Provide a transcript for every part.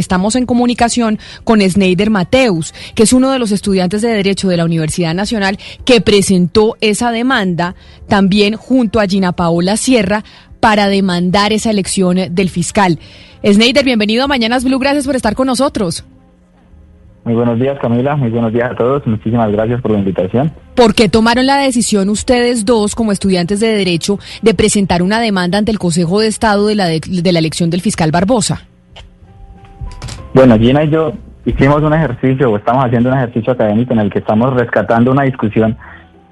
Estamos en comunicación con Sneider Mateus, que es uno de los estudiantes de Derecho de la Universidad Nacional que presentó esa demanda también junto a Gina Paola Sierra para demandar esa elección del fiscal. Sneider, bienvenido a Mañanas Blue, gracias por estar con nosotros. Muy buenos días, Camila. Muy buenos días a todos. Muchísimas gracias por la invitación. ¿Por qué tomaron la decisión ustedes dos, como estudiantes de Derecho, de presentar una demanda ante el Consejo de Estado de la, de la elección del fiscal Barbosa? Bueno, Gina y yo hicimos un ejercicio o estamos haciendo un ejercicio académico en el que estamos rescatando una discusión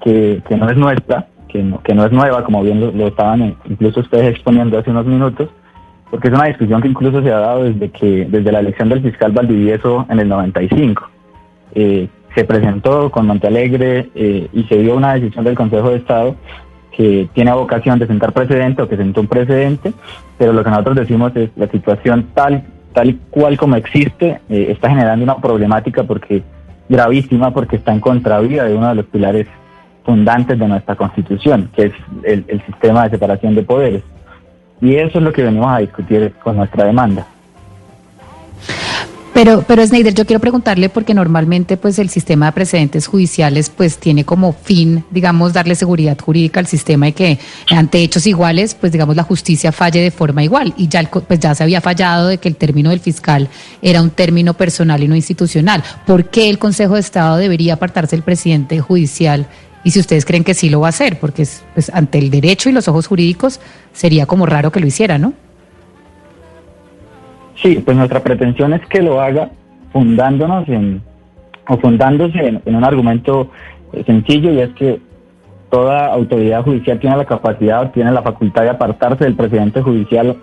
que, que no es nuestra, que no, que no es nueva, como bien lo, estaban incluso ustedes exponiendo hace unos minutos, porque es una discusión que incluso se ha dado desde que desde la elección del fiscal Valdivieso en el 95. Eh, se presentó con Montalegre eh, y se dio una decisión del Consejo de Estado que tiene vocación de sentar precedente o que sentó un precedente, pero lo que nosotros decimos es la situación tal tal cual como existe, eh, está generando una problemática porque gravísima porque está en contravía de uno de los pilares fundantes de nuestra Constitución, que es el, el sistema de separación de poderes. Y eso es lo que venimos a discutir con nuestra demanda. Pero, pero Sneider, yo quiero preguntarle porque normalmente pues el sistema de precedentes judiciales pues tiene como fin, digamos, darle seguridad jurídica al sistema y que ante hechos iguales, pues digamos la justicia falle de forma igual y ya pues ya se había fallado de que el término del fiscal era un término personal y no institucional. ¿Por qué el Consejo de Estado debería apartarse del presidente judicial? Y si ustedes creen que sí lo va a hacer, porque pues ante el derecho y los ojos jurídicos sería como raro que lo hiciera, ¿no? Sí, pues nuestra pretensión es que lo haga fundándonos en, o fundándose en, un argumento eh, sencillo y es que toda autoridad judicial tiene la capacidad, tiene la facultad de apartarse del presidente judicial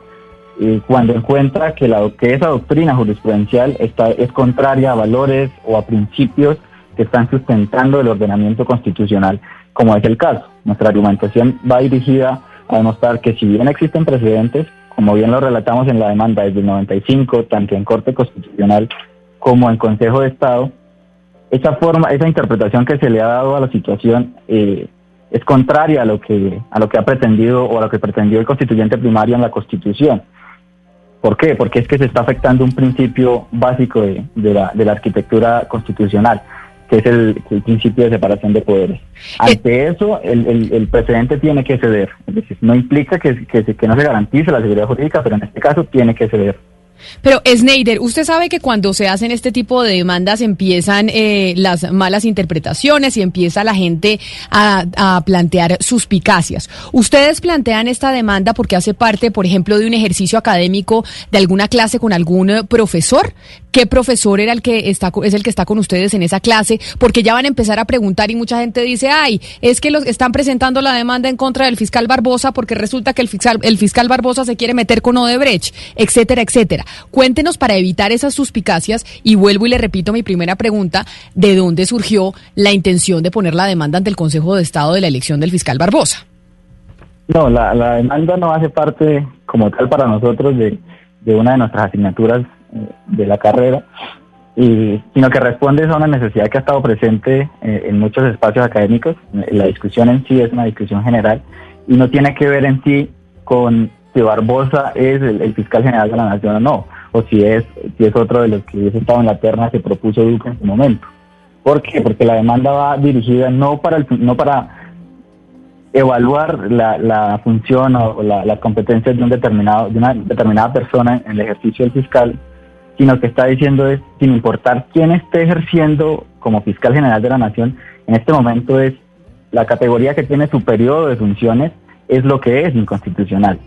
eh, cuando encuentra que, la, que esa doctrina jurisprudencial está, es contraria a valores o a principios que están sustentando el ordenamiento constitucional, como es el caso. Nuestra argumentación va dirigida a demostrar que si bien existen precedentes, como bien lo relatamos en la demanda desde el 95, tanto en Corte Constitucional como en Consejo de Estado, esa forma, esa interpretación que se le ha dado a la situación eh, es contraria a lo que a lo que ha pretendido o a lo que pretendió el constituyente primario en la Constitución. ¿Por qué? Porque es que se está afectando un principio básico de, la, de la arquitectura constitucional que es el, principio de separación de poderes. Ante eso, el, el, presidente tiene que ceder. Es decir, no implica que, que, que no se garantice la seguridad jurídica, pero en este caso tiene que ceder. Pero Sneider, usted sabe que cuando se hacen este tipo de demandas empiezan eh, las malas interpretaciones y empieza la gente a, a, plantear suspicacias. Ustedes plantean esta demanda porque hace parte, por ejemplo, de un ejercicio académico de alguna clase con algún profesor. ¿Qué profesor era el que está es el que está con ustedes en esa clase? Porque ya van a empezar a preguntar y mucha gente dice, ay, es que los están presentando la demanda en contra del fiscal Barbosa porque resulta que el fiscal el fiscal Barbosa se quiere meter con Odebrecht, etcétera, etcétera. Cuéntenos para evitar esas suspicacias y vuelvo y le repito mi primera pregunta, ¿de dónde surgió la intención de poner la demanda ante el Consejo de Estado de la elección del fiscal Barbosa? No, la, demanda no hace parte como tal para nosotros de, una de nuestras asignaturas de la carrera, y, sino que responde a una necesidad que ha estado presente eh, en muchos espacios académicos. La discusión en sí es una discusión general y no tiene que ver en sí con si Barbosa es el, fiscal general de la nación o no, o si es, si es otro de los que hubiese estado en la terna que propuso Duque en su momento. ¿Por qué? Porque la demanda va dirigida no para, el, no para evaluar la, la función o la, las competencias de, un determinado, de una determinada persona en el ejercicio del fiscal, sino que está diciendo es, sin importar quién esté ejerciendo como fiscal general de la nación, en este momento es la categoría que tiene su periodo de funciones, es lo que es inconstitucional.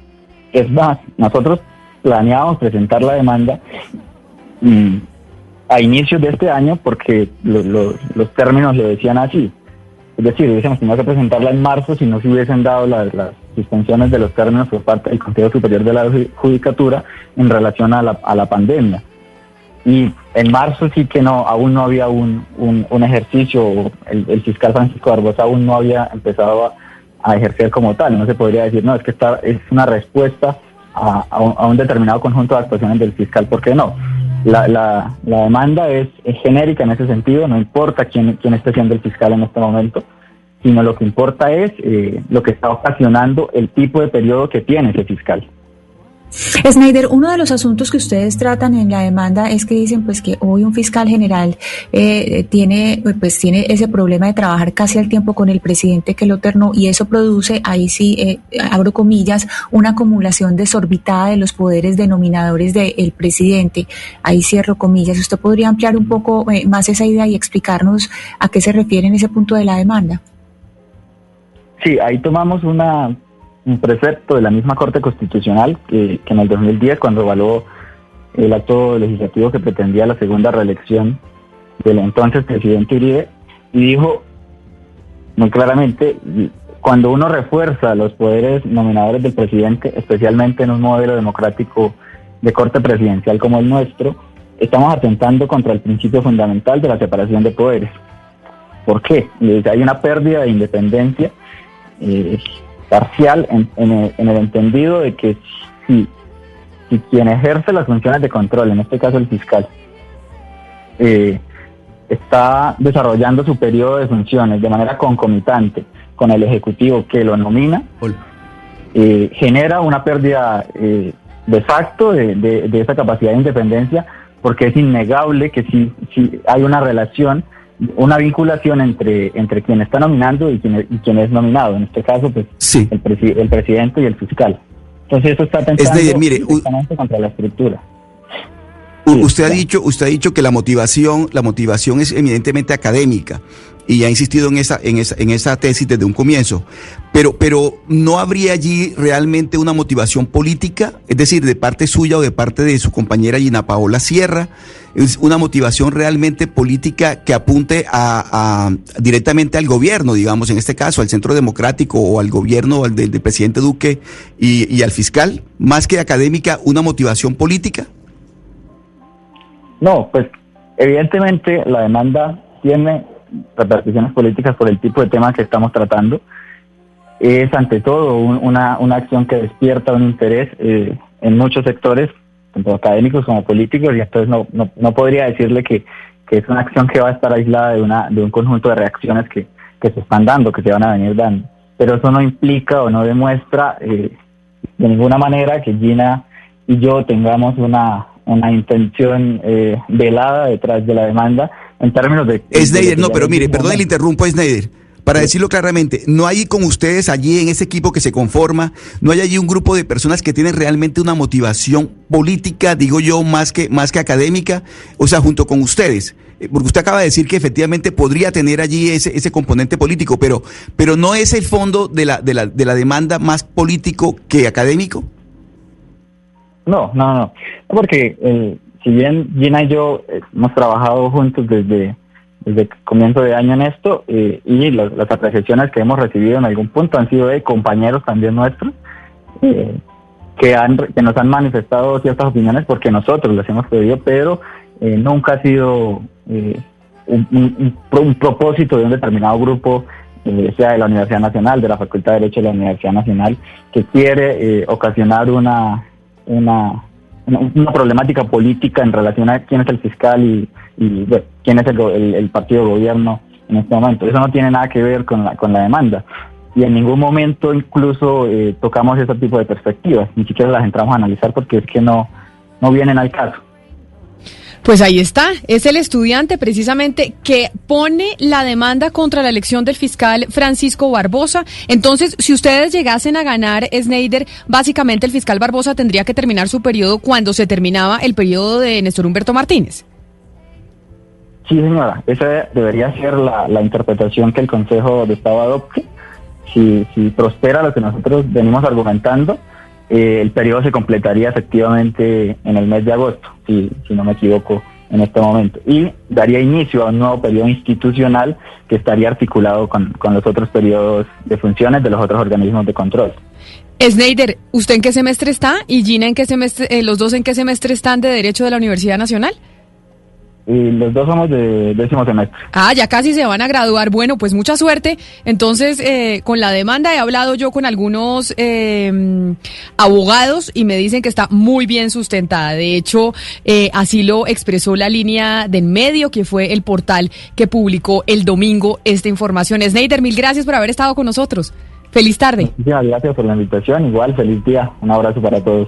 Es más, nosotros planeábamos presentar la demanda mm, a inicios de este año porque los términos lo decían así. Es decir, hubiésemos tenido que presentarla en marzo si no se hubiesen dado las suspensiones de los términos por parte del Consejo Superior de la Judicatura en relación a la, a la pandemia. Y en marzo sí que no, aún no había un, un, ejercicio, el, el, fiscal Francisco Barbosa aún no había empezado a, a ejercer como tal. No se podría decir, no, es que esta es una respuesta a, un, determinado conjunto de actuaciones del fiscal, ¿por qué no? La, la, demanda es, genérica en ese sentido, no importa quién, quién esté siendo el fiscal en este momento, sino lo que importa es eh, lo que está ocasionando el tipo de periodo que tiene ese fiscal. Snyder, uno de los asuntos que ustedes tratan en la demanda es que dicen pues que hoy un fiscal general eh, tiene pues tiene ese problema de trabajar casi al tiempo con el presidente que lo ternó y eso produce ahí sí eh, abro comillas una acumulación desorbitada de los poderes denominadores del presidente. Ahí cierro comillas. Usted podría ampliar un poco eh, más esa idea y explicarnos a qué se refiere en ese punto de la demanda sí ahí tomamos una un precepto de la misma Corte Constitucional que, en el 2010, cuando evaluó el acto legislativo que pretendía la segunda reelección del entonces presidente Uribe, y dijo muy claramente, cuando uno refuerza los poderes nominadores del presidente, especialmente en un modelo democrático de corte presidencial como el nuestro, estamos atentando contra el principio fundamental de la separación de poderes. ¿Por qué? Hay una pérdida de independencia eh, parcial en, el, entendido de que si, si, quien ejerce las funciones de control, en este caso el fiscal, eh, está desarrollando su periodo de funciones de manera concomitante con el Ejecutivo que lo nomina, eh, genera una pérdida eh, de facto de, de, esa capacidad de independencia porque es innegable que si, si hay una relación una vinculación entre, entre quien está nominando y quien, y quien es nominado, en este caso, pues el, el presidente y el fiscal. Entonces eso está pensando mire, contra la estructura. Usted ha dicho, usted ha dicho que la motivación, la motivación es evidentemente académica y ha insistido en esa, en esa, en esa tesis desde un comienzo. Pero, pero no habría allí realmente una motivación política, es decir, de parte suya o de parte de su compañera Gina Paola Sierra, es una motivación realmente política que apunte a, directamente al gobierno, digamos, en este caso, al Centro Democrático o al gobierno del, presidente Duque y, y al fiscal, más que académica, una motivación política. No, pues evidentemente la demanda tiene repercusiones políticas por el tipo de tema que estamos tratando. Es ante todo una, una acción que despierta un interés eh, en muchos sectores, tanto académicos como políticos, y entonces no, no, no podría decirle que, que, es una acción que va a estar aislada de, una, de un conjunto de reacciones que, que se están dando, que se van a venir dando. Pero eso no implica o no demuestra eh, de ninguna manera que Gina y yo tengamos una, una intención eh, velada detrás de la demanda en términos de... Snyder, no, pero mire, perdón, le interrumpo a Snyder. Para decirlo claramente, no hay con ustedes allí en ese equipo que se conforma, no hay allí un grupo de personas que tienen realmente una motivación política, digo yo, más que, más que académica, o sea, junto con ustedes. Eh, porque usted acaba de decir que efectivamente podría tener allí ese, ese componente político, pero, pero no es el fondo de la, de, la, de la demanda más político que académico. No, no, no. Porque el, si bien Gina y yo eh, hemos trabajado juntos desde, desde comienzo de año en esto eh, y las, apreciaciones que hemos recibido en algún punto han sido de compañeros también nuestros eh, que, han, que nos han manifestado ciertas opiniones porque nosotros las hemos pedido, pero nunca ha sido un, un, propósito de un determinado grupo sea de la Universidad Nacional, de la Facultad de Derecho de la Universidad Nacional, que quiere ocasionar una, una una, problemática política en relación a quién es el fiscal y, quién es el, partido de gobierno en este momento. Eso no tiene nada que ver con la, con la demanda. Y en ningún momento incluso eh, tocamos ese tipo de perspectivas, ni siquiera las entramos a analizar porque es que no, no vienen al caso. Pues ahí está, es el estudiante precisamente que pone la demanda contra la elección del fiscal Francisco Barbosa. Entonces, si ustedes llegasen a ganar Snyder, básicamente el fiscal Barbosa tendría que terminar su periodo cuando se terminaba el periodo de Néstor Humberto Martínez. Sí, señora, esa debería ser la, interpretación que el Consejo de Estado adopte. Si, si prospera lo que nosotros venimos argumentando, eh, el periodo se completaría efectivamente en el mes de agosto, si, no me equivoco en este momento, y daría inicio a un nuevo periodo institucional que estaría articulado con, los otros periodos de funciones de los otros organismos de control. Sneider, ¿usted en qué semestre está? ¿Y Gina en qué semestre, eh, los dos en qué semestre están de Derecho de la Universidad Nacional? Y los dos somos de décimo semestre. Ah, ya casi se van a graduar. Bueno, pues mucha suerte. Entonces, eh, con la demanda he hablado yo con algunos eh, abogados y me dicen que está muy bien sustentada. De hecho, eh, así lo expresó la línea de en medio, que fue el portal que publicó el domingo esta información. Sneider, mil gracias por haber estado con nosotros. Feliz tarde. Muchísimas gracias por la invitación. Igual, feliz día. Un abrazo para todos.